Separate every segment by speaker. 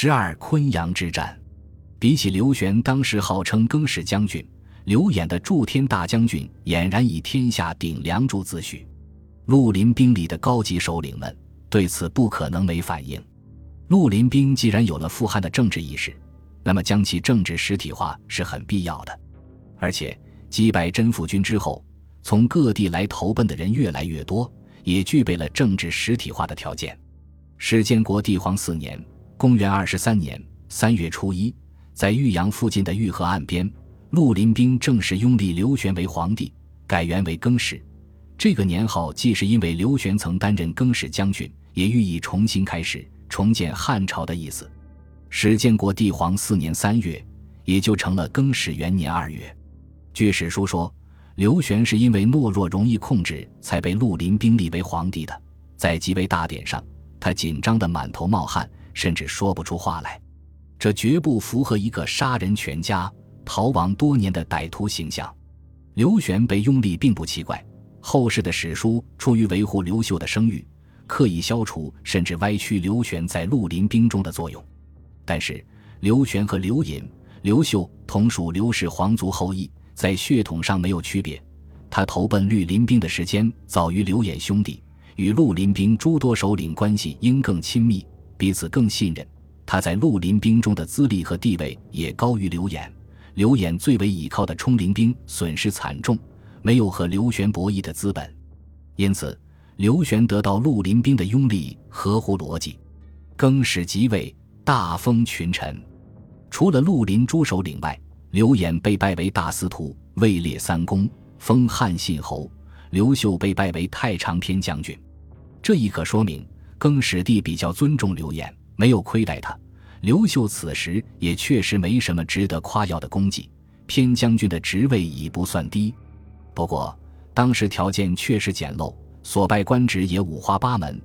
Speaker 1: 十二昆阳之战，比起刘玄当时号称更始将军，刘演的祝天大将军俨然以天下顶梁柱自诩。绿林兵里的高级首领们对此不可能没反应。绿林兵既然有了富汉的政治意识，那么将其政治实体化是很必要的。而且击败真富军之后，从各地来投奔的人越来越多，也具备了政治实体化的条件。史建国帝皇四年（公元二十三年）三月初一，在玉阳附近的玉河岸边，绿林兵正式拥立刘玄为皇帝，改元为更始。这个年号既是因为刘玄曾担任更始将军，也寓意重新开始、重建汉朝的意思。史建国帝皇四年三月，也就成了更始元年二月。据史书说，刘玄是因为懦弱容易控制，才被绿林兵立为皇帝的。在即位大典上，他紧张的满头冒汗，甚至说不出话来。这绝不符合一个杀人全家、逃亡多年的歹徒形象。刘玄被拥立并不奇怪，后世的史书出于维护刘秀的声誉，刻意消除甚至歪曲刘玄在绿林兵中的作用。但是，刘玄和刘隐、刘秀同属刘氏皇族后裔。在血统上没有区别，他投奔绿林兵的时间早于刘演兄弟，与绿林兵诸多首领关系应更亲密，彼此更信任。他在绿林兵中的资历和地位也高于刘演。刘演最为倚靠的冲灵兵损失惨重，没有和刘玄博弈的资本，因此刘玄得到绿林兵的拥立合乎逻辑。更始即位，大封群臣，除了绿林诸首领外。刘演被拜为大司徒，位列三公，封汉信侯。刘秀被拜为太常天将军，这亦可说明更始帝比较尊重刘演，没有亏待他。刘秀此时也确实没什么值得夸耀的功绩，偏将军的职位已不算低。不过当时条件确实简陋，所拜官职也五花八门，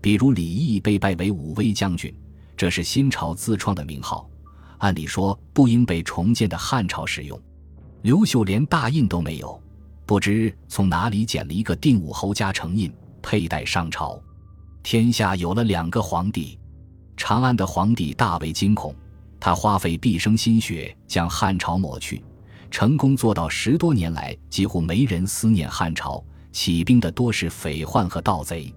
Speaker 1: 比如李毅被拜为武威将军，这是新朝自创的名号。按理说不应被重建的汉朝使用，刘秀连大印都没有，不知从哪里捡了一个定武侯家成印佩戴上朝。天下有了两个皇帝，长安的皇帝大为惊恐，他花费毕生心血将汉朝抹去，成功做到十多年来几乎没人思念汉朝，起兵的多是匪患和盗贼。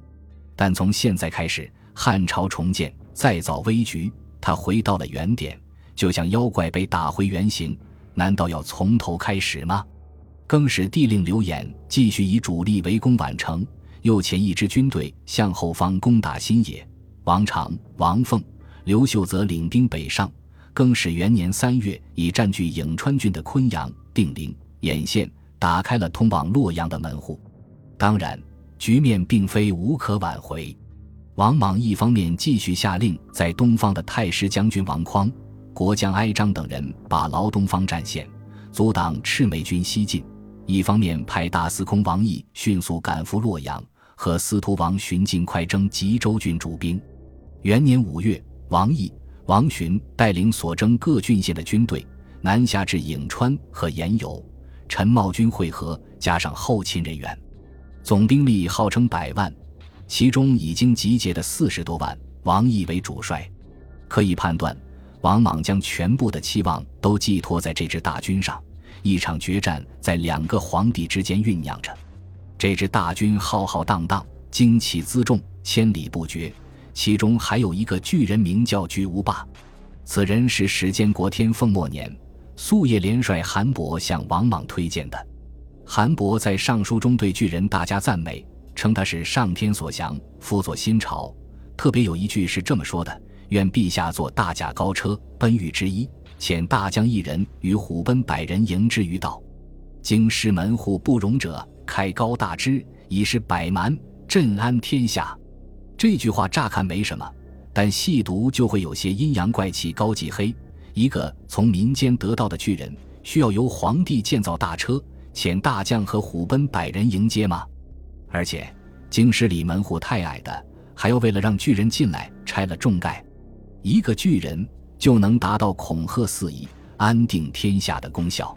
Speaker 1: 但从现在开始，汉朝重建再造危局，他回到了原点。就像妖怪被打回原形，难道要从头开始吗？更使帝令刘演继续以主力围攻宛城，又遣一支军队向后方攻打新野。王常、王凤、刘秀则领兵北上。更始元年三月，已占据颍川郡的昆阳、定陵、偃县，打开了通往洛阳的门户。当然，局面并非无可挽回。王莽一方面继续下令，在东方的太师将军王匡。国将哀章等人把牢东方战线，阻挡赤眉军西进；一方面派大司空王毅迅速赶赴洛阳，和司徒王寻尽快征吉州郡主兵。元年五月，王毅、王寻带领所征各郡县的军队南下至颍川和延游，陈茂军会合，加上后勤人员，总兵力号称百万，其中已经集结的四十多万，王毅为主帅。可以判断。王莽将全部的期望都寄托在这支大军上，一场决战在两个皇帝之间酝酿着。这支大军浩浩荡荡，旌旗辎重，千里不绝。其中还有一个巨人，名叫巨无霸。此人是史建国天凤末年，宿业连帅韩伯向王莽推荐的。韩伯在上书中对巨人大加赞美，称他是上天所降，辅佐新朝。特别有一句是这么说的。愿陛下坐大驾高车奔御之一，遣大将一人与虎贲百人迎之于道。京师门户不容者，开高大之，以示百蛮，镇安天下。这句话乍看没什么，但细读就会有些阴阳怪气、高忌黑。一个从民间得到的巨人，需要由皇帝建造大车，遣大将和虎贲百人迎接吗？而且京师里门户太矮的，还要为了让巨人进来，拆了重盖。一个巨人就能达到恐吓四夷、安定天下的功效，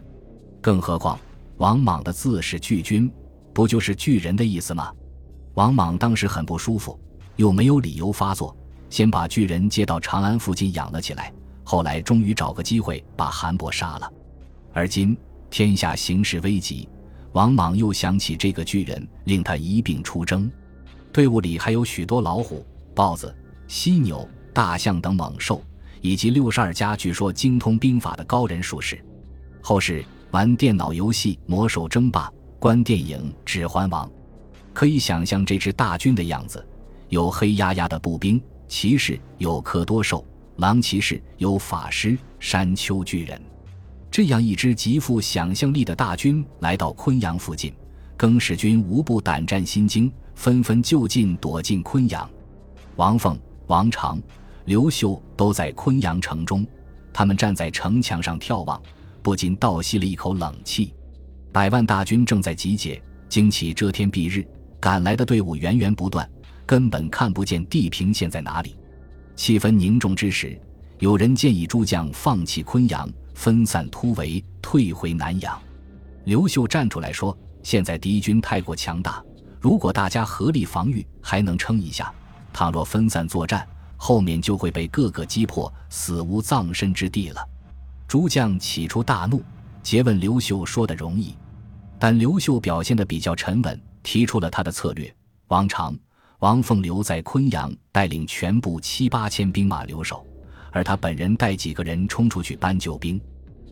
Speaker 1: 更何况王莽的字是巨君，不就是巨人的意思吗？王莽当时很不舒服，又没有理由发作，先把巨人接到长安附近养了起来，后来终于找个机会把韩伯杀了。而今天下形势危急，王莽又想起这个巨人，令他一并出征。队伍里还有许多老虎、豹子、犀牛、大象等猛兽，以及六十二家据说精通兵法的高人术士。后世玩电脑游戏《魔兽争霸》，观电影《指环王》，可以想象这支大军的样子：有黑压压的步兵。骑士有科多兽，狼骑士有法师，山丘巨人，这样一支极富想象力的大军来到昆阳附近，更始军无不胆战心惊，纷纷就近躲进昆阳。王凤、王常、刘秀都在昆阳城中，他们站在城墙上眺望，不禁倒吸了一口冷气。百万大军正在集结，旌旗遮天蔽日，赶来的队伍源源不断。根本看不见地平线在哪里。气氛凝重之时，有人建议诸将放弃昆阳，分散突围，退回南阳。刘秀站出来说：“现在敌军太过强大，如果大家合力防御，还能撑一下；倘若分散作战，后面就会被各个击破，死无葬身之地了。”诸将起初大怒，诘问刘秀说的容易，但刘秀表现得比较沉稳，提出了他的策略：王常。王凤留在昆阳，带领全部七八千兵马留守，而他本人带几个人冲出去搬救兵。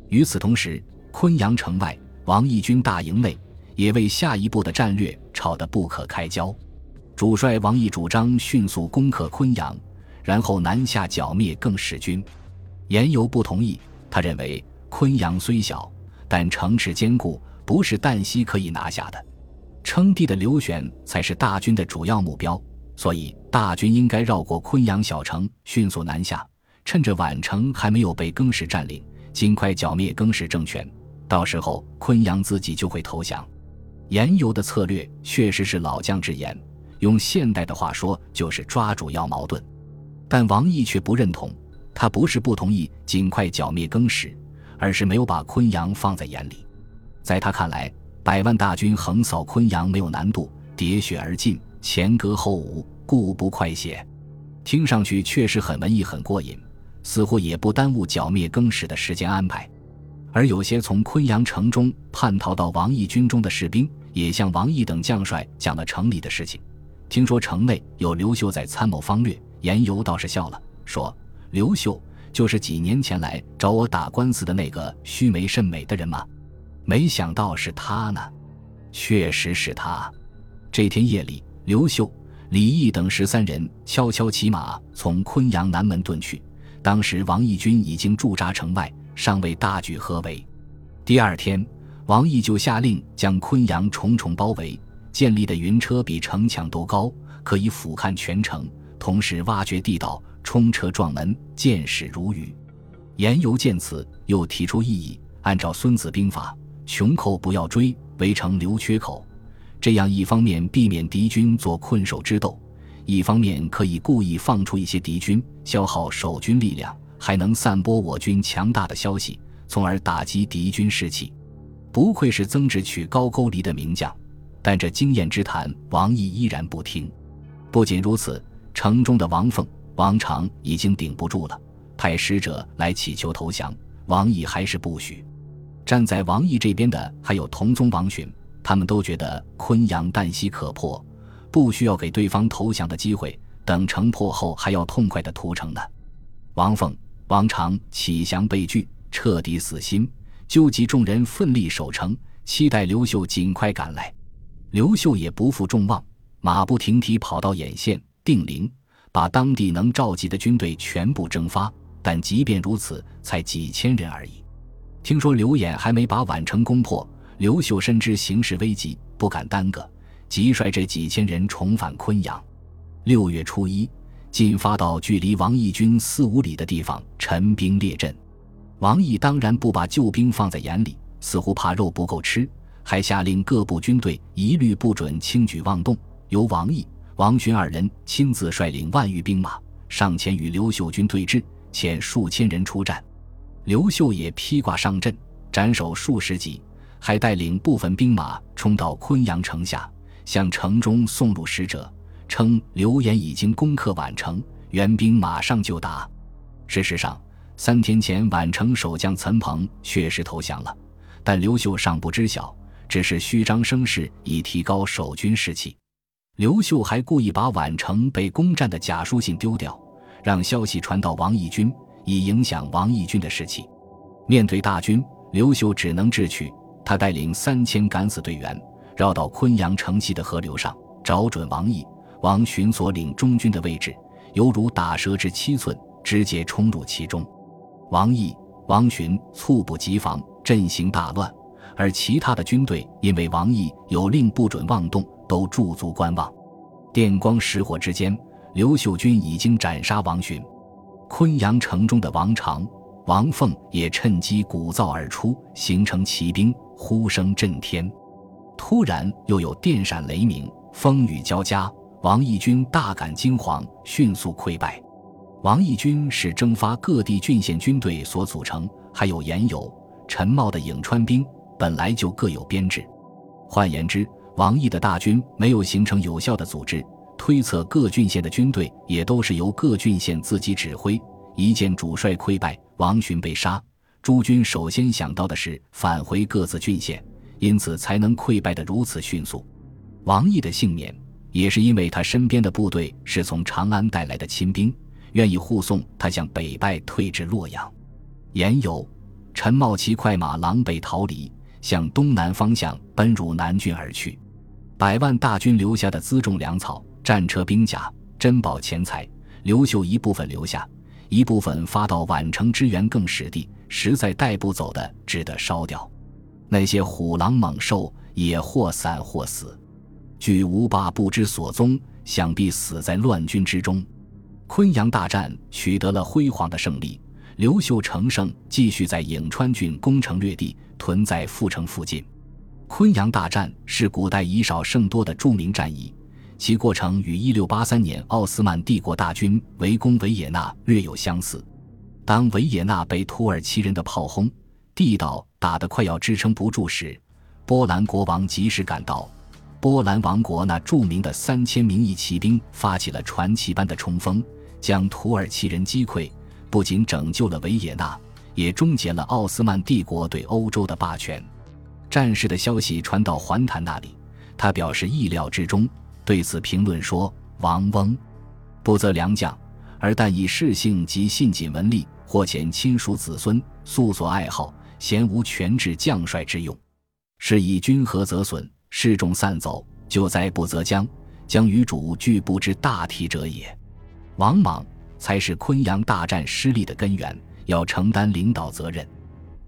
Speaker 1: 与此同时，昆阳城外，王义军大营内也为下一步的战略吵得不可开交。主帅王义主张迅速攻克昆阳，然后南下剿灭更始军。严尤不同意，他认为昆阳虽小，但城池坚固，不是旦夕可以拿下的。称帝的刘玄才是大军的主要目标，所以大军应该绕过昆阳小城，迅速南下，趁着宛城还没有被更始占领，尽快剿灭更始政权。到时候昆阳自己就会投降。严尤的策略确实是老将之言，用现代的话说就是抓主要矛盾。但王毅却不认同，他不是不同意尽快剿灭更始，而是没有把昆阳放在眼里。在他看来。百万大军横扫昆阳没有难度，喋血而进，前歌后舞，故不快些。听上去确实很文艺，很过瘾，似乎也不耽误剿灭更始的时间安排。而有些从昆阳城中叛逃到王毅军中的士兵，也向王毅等将帅讲了城里的事情。听说城内有刘秀在参谋方略，严尤倒是笑了，说：“刘秀就是几年前来找我打官司的那个须眉甚美的人吗？”没想到是他呢，确实是他。这天夜里，刘秀、李毅等十三人悄悄骑马从昆阳南门遁去。当时王义军已经驻扎城外，尚未大举合围。第二天，王毅就下令将昆阳重重包围，建立的云车比城墙都高，可以俯瞰全城。同时挖掘地道，冲车撞门，箭矢如雨。言由见此，又提出异议：按照《孙子兵法》。穷寇不要追，围城留缺口，这样一方面避免敌军做困守之斗，一方面可以故意放出一些敌军，消耗守军力量，还能散播我军强大的消息，从而打击敌军士气。不愧是曾植取高句丽的名将，但这经验之谈，王毅依然不听。不仅如此，城中的王凤、王常已经顶不住了，派使者来乞求投降，王毅还是不许。站在王毅这边的还有同宗王寻，他们都觉得昆阳旦夕可破，不需要给对方投降的机会，等城破后还要痛快的屠城呢。王凤、王常启降被拒，彻底死心，纠集众人奋力守城，期待刘秀尽快赶来。刘秀也不负众望，马不停蹄跑到兖县、定陵，把当地能召集的军队全部征发。但即便如此，才几千人而已。听说刘演还没把宛城攻破，刘秀深知形势危急，不敢耽搁，即率这几千人重返昆阳。六月初一，进发到距离王义军四五里的地方，陈兵列阵。王毅当然不把救兵放在眼里，似乎怕肉不够吃，还下令各部军队一律不准轻举妄动，由王毅、王寻二人亲自率领万余兵马上前与刘秀军对峙，遣数千人出战。刘秀也披挂上阵，斩首数十级，还带领部分兵马冲到昆阳城下，向城中送入使者，称刘演已经攻克宛城，援兵马上就到。事实上，三天前宛城守将岑彭确实投降了，但刘秀尚不知晓，只是虚张声势以提高守军士气。刘秀还故意把宛城被攻占的假书信丢掉，让消息传到王义军，以影响王义军的士气。面对大军，刘秀只能智取。他带领三千敢死队员，绕到昆阳城西的河流上，找准王毅、王寻所领中军的位置，犹如打蛇之七寸，直接冲入其中。王毅、王寻猝不及防，阵型大乱，而其他的军队因为王毅有令不准妄动，都驻足观望。电光石火之间，刘秀军已经斩杀王寻。昆阳城中的王常、王凤也趁机鼓噪而出，形成骑兵。呼声震天，突然又有电闪雷鸣，风雨交加。王义军大感惊惶，迅速溃败。王义军是征发各地郡县军队所组成，还有严友、陈茂的颍川兵，本来就各有编制。换言之，王毅的大军没有形成有效的组织，推测各郡县的军队也都是由各郡县自己指挥。一见主帅溃败，王寻被杀。诸军首先想到的是返回各自郡县，因此才能溃败得如此迅速。王毅的幸免，也是因为他身边的部队是从长安带来的亲兵，愿意护送他向北败退至洛阳。言有陈茂骑快马狼狈逃离，向东南方向奔入南郡而去。百万大军留下的辎重粮草、战车兵甲、珍宝钱财，刘秀一部分留下，一部分发到宛城支援更始地。实在带不走的，只得烧掉。那些虎狼猛兽也或散或死，据吴霸不知所踪，想必死在乱军之中。昆阳大战取得了辉煌的胜利，刘秀乘胜继续在颍川郡攻城略地，屯在阜城附近。昆阳大战是古代以少胜多的著名战役，其过程与1683年奥斯曼帝国大军围攻维也纳略有相似。当维也纳被土耳其人的炮轰，地道打得快要支撑不住时，波兰国王及时赶到。波兰王国那著名的三千名义骑兵发起了传奇般的冲锋，将土耳其人击溃，不仅拯救了维也纳，也终结了奥斯曼帝国对欧洲的霸权。战事的消息传到环谭那里，他表示意料之中，对此评论说：“王翁不择良将，而但以士性及信谨文吏。”或遣亲属子孙，素所爱好，咸无权制将帅之用。是以君合则损，士众散走，救灾不择将，将与主俱不知大体者也。王莽才是昆阳大战失利的根源，要承担领导责任。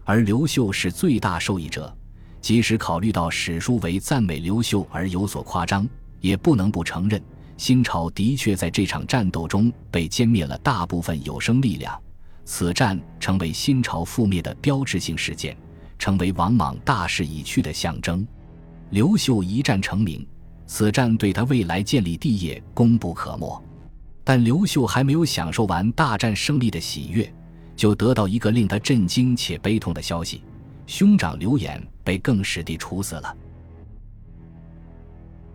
Speaker 1: 而刘秀是最大受益者，即使考虑到史书为赞美刘秀而有所夸张，也不能不承认，新朝的确在这场战斗中被歼灭了大部分有生力量。此战成为新朝覆灭的标志性事件，成为王莽大势已去的象征。刘秀一战成名，此战对他未来建立帝业功不可没。但刘秀还没有享受完大战胜利的喜悦，就得到一个令他震惊且悲痛的消息：兄长刘演被更始帝处死了。